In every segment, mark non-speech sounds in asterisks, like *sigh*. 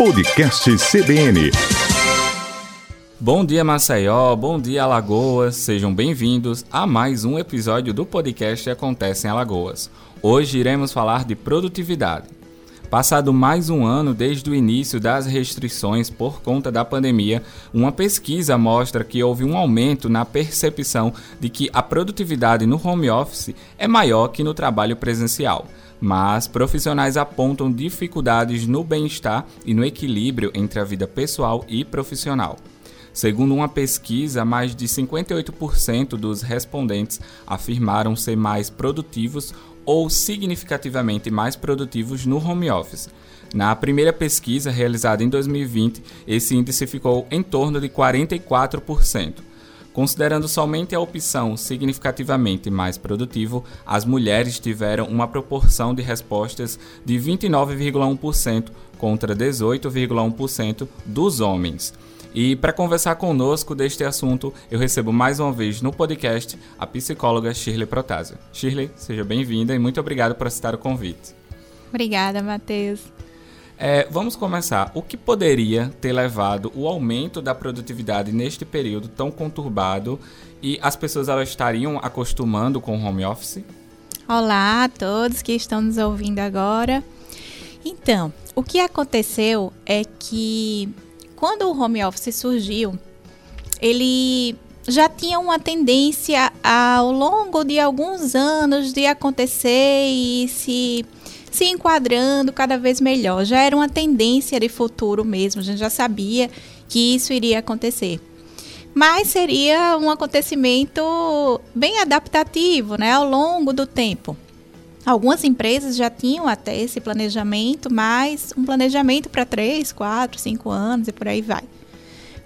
Podcast CBN. Bom dia, Maceió. Bom dia, Alagoas. Sejam bem-vindos a mais um episódio do podcast Acontece em Alagoas. Hoje iremos falar de produtividade. Passado mais um ano desde o início das restrições por conta da pandemia, uma pesquisa mostra que houve um aumento na percepção de que a produtividade no home office é maior que no trabalho presencial mas profissionais apontam dificuldades no bem-estar e no equilíbrio entre a vida pessoal e profissional. Segundo uma pesquisa, mais de 58% dos respondentes afirmaram ser mais produtivos ou significativamente mais produtivos no home office. Na primeira pesquisa realizada em 2020, esse índice ficou em torno de 44%. Considerando somente a opção significativamente mais produtivo, as mulheres tiveram uma proporção de respostas de 29,1% contra 18,1% dos homens. E para conversar conosco deste assunto, eu recebo mais uma vez no podcast a psicóloga Shirley Protásio. Shirley, seja bem-vinda e muito obrigado por aceitar o convite. Obrigada, Matheus. É, vamos começar. O que poderia ter levado o aumento da produtividade neste período tão conturbado e as pessoas elas estariam acostumando com o home office? Olá a todos que estão nos ouvindo agora. Então, o que aconteceu é que quando o home office surgiu, ele já tinha uma tendência ao longo de alguns anos de acontecer e se se enquadrando cada vez melhor. Já era uma tendência de futuro mesmo, a gente já sabia que isso iria acontecer. Mas seria um acontecimento bem adaptativo, né, ao longo do tempo. Algumas empresas já tinham até esse planejamento, mas um planejamento para 3, 4, 5 anos e por aí vai.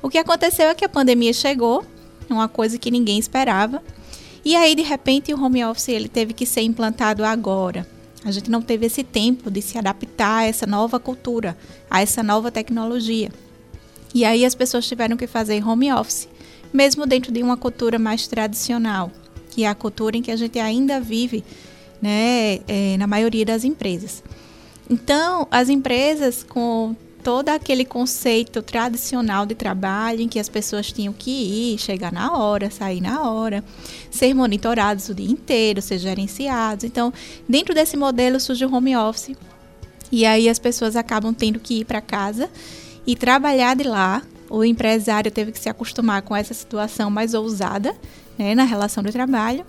O que aconteceu é que a pandemia chegou, uma coisa que ninguém esperava, e aí de repente o home office ele teve que ser implantado agora. A gente não teve esse tempo de se adaptar a essa nova cultura, a essa nova tecnologia. E aí as pessoas tiveram que fazer home office, mesmo dentro de uma cultura mais tradicional, que é a cultura em que a gente ainda vive, né, é, na maioria das empresas. Então, as empresas com todo aquele conceito tradicional de trabalho em que as pessoas tinham que ir, chegar na hora, sair na hora, ser monitorados o dia inteiro, ser gerenciados. Então, dentro desse modelo surge o home office. E aí as pessoas acabam tendo que ir para casa e trabalhar de lá. O empresário teve que se acostumar com essa situação mais ousada né, na relação de trabalho.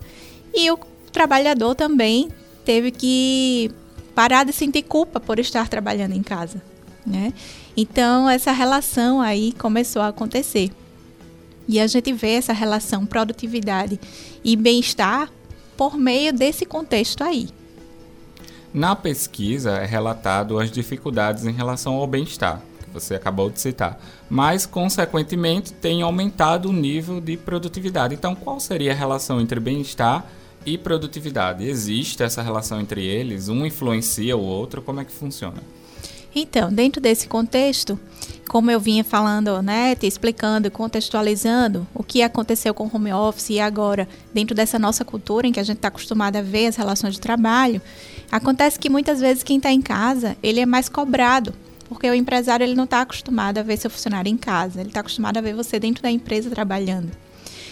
E o trabalhador também teve que parar de sentir culpa por estar trabalhando em casa né? Então essa relação aí começou a acontecer. E a gente vê essa relação produtividade e bem-estar por meio desse contexto aí. Na pesquisa é relatado as dificuldades em relação ao bem-estar, que você acabou de citar, mas consequentemente tem aumentado o nível de produtividade. Então, qual seria a relação entre bem-estar e produtividade? Existe essa relação entre eles? Um influencia o outro? Como é que funciona? Então, dentro desse contexto, como eu vinha falando, né, te explicando, contextualizando o que aconteceu com o home office e agora, dentro dessa nossa cultura em que a gente está acostumado a ver as relações de trabalho, acontece que muitas vezes quem está em casa, ele é mais cobrado, porque o empresário ele não está acostumado a ver seu funcionário em casa, ele está acostumado a ver você dentro da empresa trabalhando.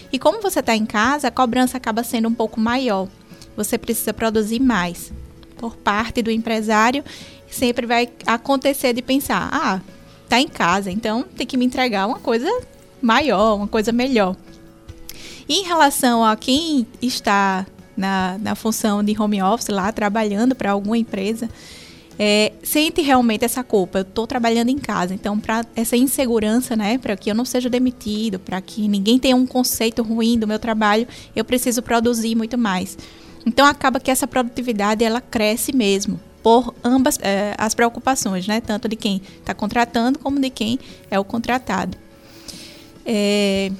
E como você está em casa, a cobrança acaba sendo um pouco maior. Você precisa produzir mais por parte do empresário sempre vai acontecer de pensar, ah, tá em casa, então tem que me entregar uma coisa maior, uma coisa melhor. E em relação a quem está na, na função de home office lá, trabalhando para alguma empresa, é, sente realmente essa culpa. Eu estou trabalhando em casa, então para essa insegurança, né, para que eu não seja demitido, para que ninguém tenha um conceito ruim do meu trabalho, eu preciso produzir muito mais. Então acaba que essa produtividade ela cresce mesmo por ambas é, as preocupações, né? Tanto de quem está contratando como de quem é o contratado. É,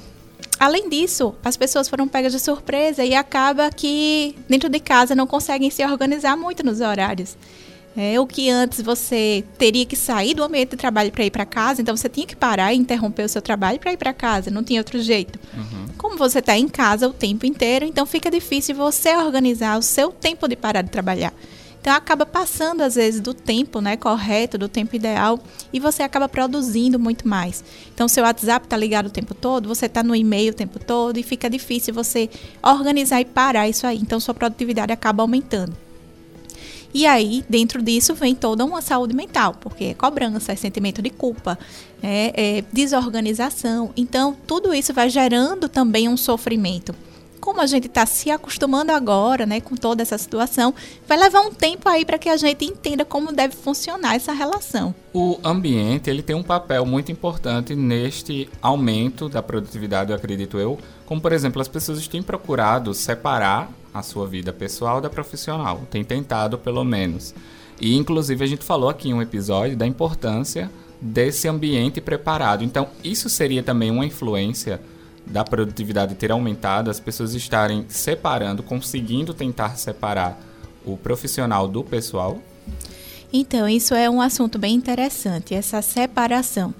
além disso, as pessoas foram pegas de surpresa e acaba que dentro de casa não conseguem se organizar muito nos horários. É, o que antes você teria que sair do ambiente de trabalho para ir para casa, então você tinha que parar e interromper o seu trabalho para ir para casa, não tinha outro jeito. Uhum. Como você está em casa o tempo inteiro, então fica difícil você organizar o seu tempo de parar de trabalhar. Então acaba passando às vezes do tempo, né, correto, do tempo ideal, e você acaba produzindo muito mais. Então seu WhatsApp está ligado o tempo todo, você está no e-mail o tempo todo e fica difícil você organizar e parar isso aí. Então sua produtividade acaba aumentando. E aí, dentro disso, vem toda uma saúde mental, porque é cobrança, é sentimento de culpa, é, é desorganização. Então, tudo isso vai gerando também um sofrimento como a gente está se acostumando agora, né, com toda essa situação, vai levar um tempo aí para que a gente entenda como deve funcionar essa relação. O ambiente ele tem um papel muito importante neste aumento da produtividade, eu acredito eu. Como por exemplo, as pessoas têm procurado separar a sua vida pessoal da profissional, têm tentado pelo menos. E inclusive a gente falou aqui em um episódio da importância desse ambiente preparado. Então, isso seria também uma influência da produtividade ter aumentado, as pessoas estarem separando, conseguindo tentar separar o profissional do pessoal? Então, isso é um assunto bem interessante, essa separação.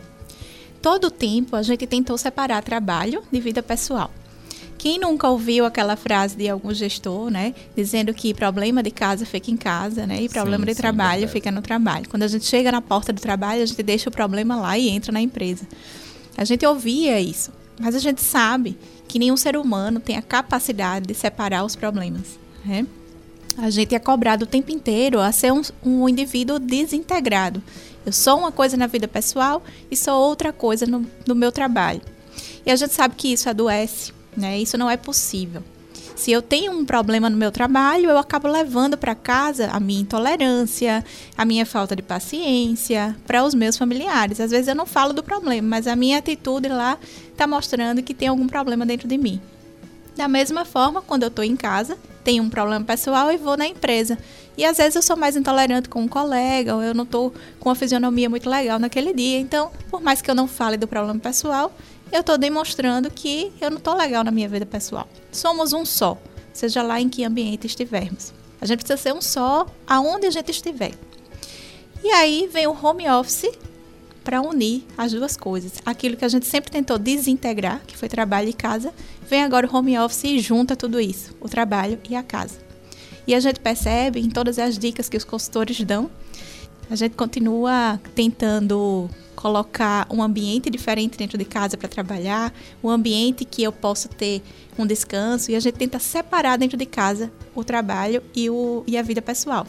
Todo o tempo a gente tentou separar trabalho de vida pessoal. Quem nunca ouviu aquela frase de algum gestor, né, dizendo que problema de casa fica em casa, né, e problema sim, de sim, trabalho verdade. fica no trabalho. Quando a gente chega na porta do trabalho, a gente deixa o problema lá e entra na empresa. A gente ouvia isso. Mas a gente sabe que nenhum ser humano tem a capacidade de separar os problemas. Né? A gente é cobrado o tempo inteiro a ser um, um indivíduo desintegrado. Eu sou uma coisa na vida pessoal e sou outra coisa no, no meu trabalho. E a gente sabe que isso adoece, né? Isso não é possível. Se eu tenho um problema no meu trabalho, eu acabo levando para casa a minha intolerância, a minha falta de paciência para os meus familiares. Às vezes eu não falo do problema, mas a minha atitude lá está mostrando que tem algum problema dentro de mim. Da mesma forma, quando eu estou em casa, tenho um problema pessoal e vou na empresa. E às vezes eu sou mais intolerante com um colega, ou eu não estou com uma fisionomia muito legal naquele dia. Então, por mais que eu não fale do problema pessoal, eu estou demonstrando que eu não estou legal na minha vida pessoal. Somos um só, seja lá em que ambiente estivermos. A gente precisa ser um só aonde a gente estiver. E aí vem o home office para unir as duas coisas. Aquilo que a gente sempre tentou desintegrar, que foi trabalho e casa, vem agora o home office e junta tudo isso, o trabalho e a casa. E a gente percebe em todas as dicas que os consultores dão, a gente continua tentando colocar um ambiente diferente dentro de casa para trabalhar, um ambiente que eu possa ter um descanso e a gente tenta separar dentro de casa o trabalho e, o, e a vida pessoal.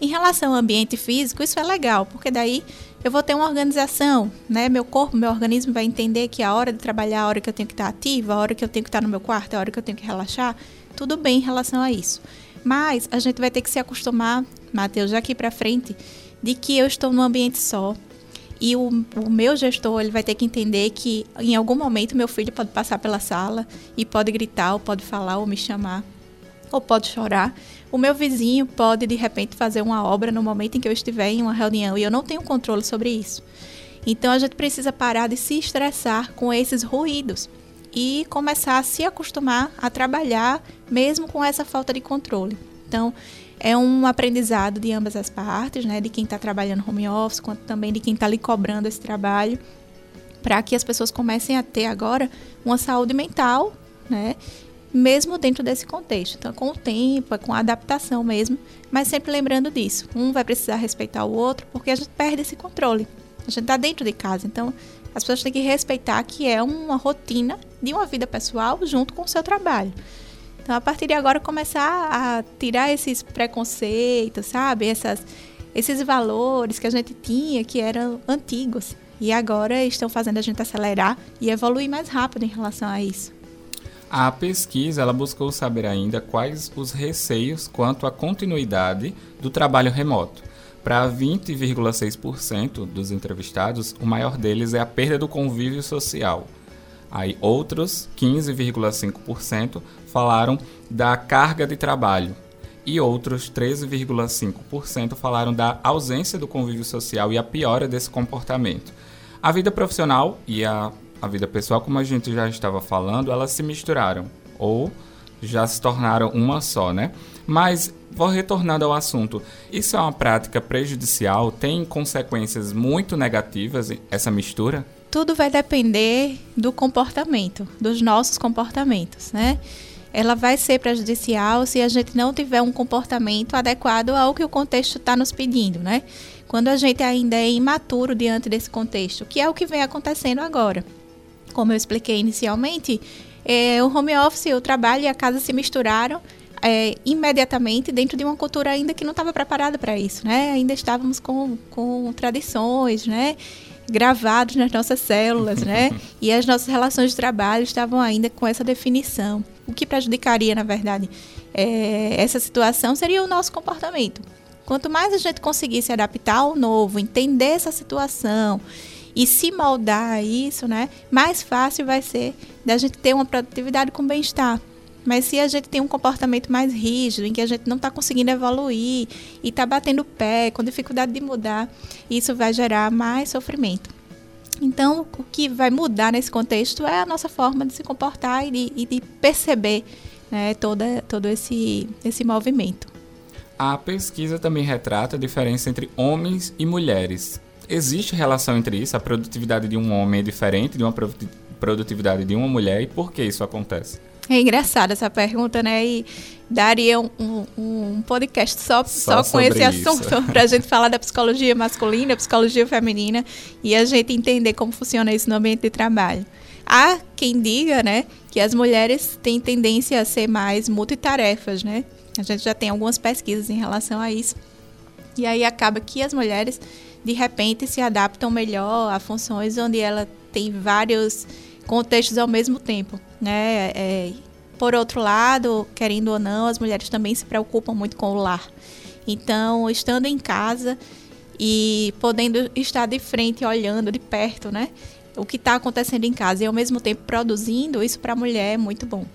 Em relação ao ambiente físico, isso é legal, porque daí eu vou ter uma organização, né? Meu corpo, meu organismo vai entender que a hora de trabalhar, a hora que eu tenho que estar ativa, a hora que eu tenho que estar no meu quarto, a hora que eu tenho que relaxar, tudo bem em relação a isso. Mas a gente vai ter que se acostumar, Matheus, daqui para frente, de que eu estou num ambiente só, e o, o, meu gestor ele vai ter que entender que em algum momento meu filho pode passar pela sala e pode gritar, ou pode falar, ou me chamar, ou pode chorar. O meu vizinho pode de repente fazer uma obra no momento em que eu estiver em uma reunião e eu não tenho controle sobre isso. Então a gente precisa parar de se estressar com esses ruídos e começar a se acostumar a trabalhar mesmo com essa falta de controle. Então, é um aprendizado de ambas as partes, né? De quem está trabalhando home office, quanto também de quem está lhe cobrando esse trabalho, para que as pessoas comecem a ter agora uma saúde mental, né? Mesmo dentro desse contexto. Então, com o tempo, é com a adaptação mesmo, mas sempre lembrando disso. Um vai precisar respeitar o outro, porque a gente perde esse controle. A gente está dentro de casa, então as pessoas têm que respeitar que é uma rotina de uma vida pessoal junto com o seu trabalho. Então, a partir de agora, começar a tirar esses preconceitos, sabe? Essas, esses valores que a gente tinha que eram antigos e agora estão fazendo a gente acelerar e evoluir mais rápido em relação a isso. A pesquisa ela buscou saber ainda quais os receios quanto à continuidade do trabalho remoto. Para 20,6% dos entrevistados, o maior deles é a perda do convívio social. Aí outros 15,5% falaram da carga de trabalho e outros 13,5% falaram da ausência do convívio social e a piora desse comportamento. A vida profissional e a, a vida pessoal, como a gente já estava falando, elas se misturaram ou já se tornaram uma só, né? Mas vou retornando ao assunto. Isso é uma prática prejudicial? Tem consequências muito negativas essa mistura? Tudo vai depender do comportamento, dos nossos comportamentos, né? ela vai ser prejudicial se a gente não tiver um comportamento adequado ao que o contexto está nos pedindo, né? Quando a gente ainda é imaturo diante desse contexto, que é o que vem acontecendo agora. Como eu expliquei inicialmente, é, o home office, o trabalho e a casa se misturaram é, imediatamente dentro de uma cultura ainda que não estava preparada para isso, né? Ainda estávamos com, com tradições, né? Gravados nas nossas células, né? *laughs* e as nossas relações de trabalho estavam ainda com essa definição. O que prejudicaria, na verdade, é, essa situação seria o nosso comportamento. Quanto mais a gente conseguir se adaptar ao novo, entender essa situação e se moldar a isso, né, mais fácil vai ser da gente ter uma produtividade com bem-estar. Mas se a gente tem um comportamento mais rígido, em que a gente não está conseguindo evoluir e está batendo pé, com dificuldade de mudar, isso vai gerar mais sofrimento. Então, o que vai mudar nesse contexto é a nossa forma de se comportar e de, e de perceber né, toda, todo esse, esse movimento. A pesquisa também retrata a diferença entre homens e mulheres. Existe relação entre isso? A produtividade de um homem é diferente de uma produtividade de uma mulher e por que isso acontece? É engraçada essa pergunta, né? E daria um, um, um podcast só, só, só com esse isso. assunto *laughs* para a gente falar da psicologia masculina, psicologia feminina e a gente entender como funciona isso no ambiente de trabalho. Há quem diga, né, que as mulheres têm tendência a ser mais multitarefas, né? A gente já tem algumas pesquisas em relação a isso. E aí acaba que as mulheres, de repente, se adaptam melhor a funções onde ela tem vários contextos ao mesmo tempo, né? É, por outro lado, querendo ou não, as mulheres também se preocupam muito com o lar. Então, estando em casa e podendo estar de frente, olhando de perto, né? O que está acontecendo em casa e ao mesmo tempo produzindo, isso para a mulher é muito bom.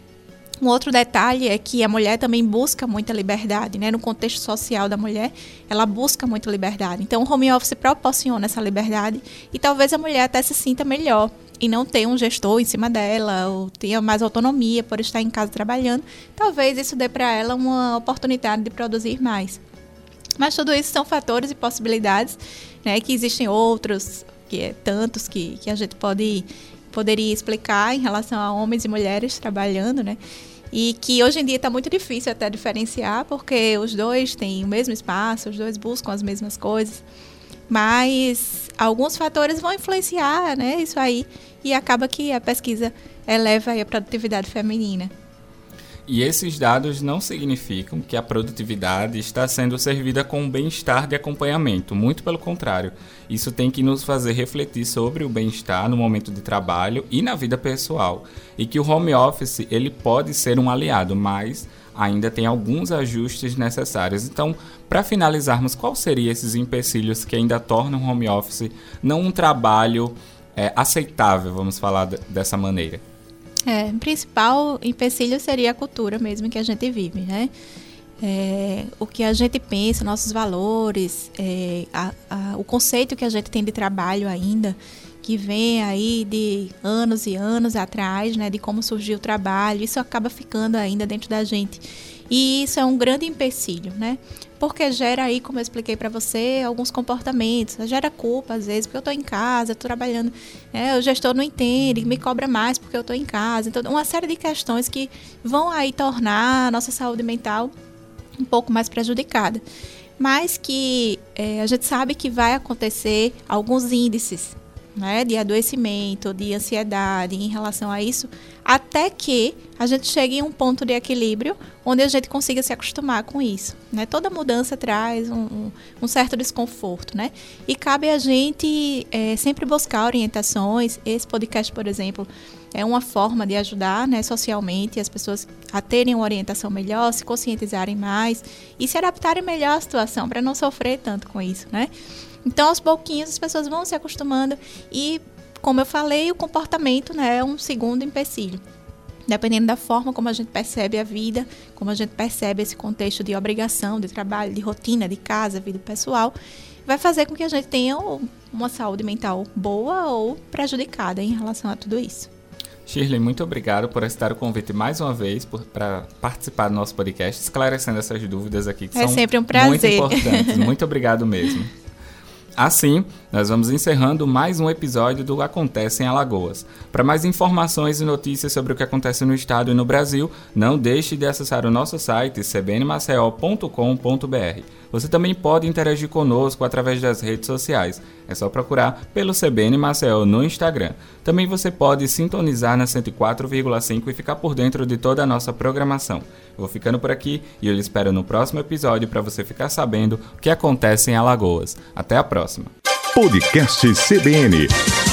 Um outro detalhe é que a mulher também busca muita liberdade, né? No contexto social da mulher, ela busca muita liberdade. Então, o home office proporciona essa liberdade e talvez a mulher até se sinta melhor e não ter um gestor em cima dela, ou tenha mais autonomia por estar em casa trabalhando, talvez isso dê para ela uma oportunidade de produzir mais. Mas tudo isso são fatores e possibilidades, né, que existem outros, que é tantos que, que a gente pode poderia explicar em relação a homens e mulheres trabalhando, né? E que hoje em dia está muito difícil até diferenciar, porque os dois têm o mesmo espaço, os dois buscam as mesmas coisas. Mas alguns fatores vão influenciar né, isso aí e acaba que a pesquisa eleva a produtividade feminina. E esses dados não significam que a produtividade está sendo servida com bem-estar de acompanhamento, muito pelo contrário. Isso tem que nos fazer refletir sobre o bem-estar no momento de trabalho e na vida pessoal, e que o home office ele pode ser um aliado, mas ainda tem alguns ajustes necessários. Então, para finalizarmos, quais seriam esses empecilhos que ainda tornam o home office não um trabalho é, aceitável, vamos falar dessa maneira? É, o principal empecilho seria a cultura mesmo que a gente vive, né? É, o que a gente pensa, nossos valores, é, a, a, o conceito que a gente tem de trabalho ainda, que vem aí de anos e anos atrás, né, de como surgiu o trabalho, isso acaba ficando ainda dentro da gente. E isso é um grande empecilho, né? Porque gera aí, como eu expliquei para você, alguns comportamentos. Gera culpa, às vezes, porque eu estou em casa, estou trabalhando, né? o gestor não entende, me cobra mais porque eu estou em casa. Então, uma série de questões que vão aí tornar a nossa saúde mental um pouco mais prejudicada. Mas que é, a gente sabe que vai acontecer alguns índices né, de adoecimento, de ansiedade em relação a isso, até que a gente chegue em um ponto de equilíbrio onde a gente consiga se acostumar com isso. Né? Toda mudança traz um, um, certo desconforto, né? E cabe a gente é, sempre buscar orientações. Esse podcast, por exemplo, é uma forma de ajudar né, socialmente as pessoas a terem uma orientação melhor, se conscientizarem mais e se adaptarem melhor à situação para não sofrer tanto com isso, né? Então, aos pouquinhos, as pessoas vão se acostumando e, como eu falei, o comportamento né, é um segundo empecilho. Dependendo da forma como a gente percebe a vida, como a gente percebe esse contexto de obrigação, de trabalho, de rotina, de casa, vida pessoal, vai fazer com que a gente tenha uma saúde mental boa ou prejudicada em relação a tudo isso. Shirley, muito obrigado por aceitar o convite mais uma vez para participar do nosso podcast, esclarecendo essas dúvidas aqui que é são sempre um prazer. muito importantes. *laughs* muito obrigado mesmo. Assim, nós vamos encerrando mais um episódio do Acontece em Alagoas. Para mais informações e notícias sobre o que acontece no estado e no Brasil, não deixe de acessar o nosso site cbnmaceo.com.br. Você também pode interagir conosco através das redes sociais. É só procurar pelo CBN Maceió no Instagram. Também você pode sintonizar na 104,5 e ficar por dentro de toda a nossa programação. vou ficando por aqui e eu lhe espero no próximo episódio para você ficar sabendo o que acontece em Alagoas. Até a próxima! Podcast CBN.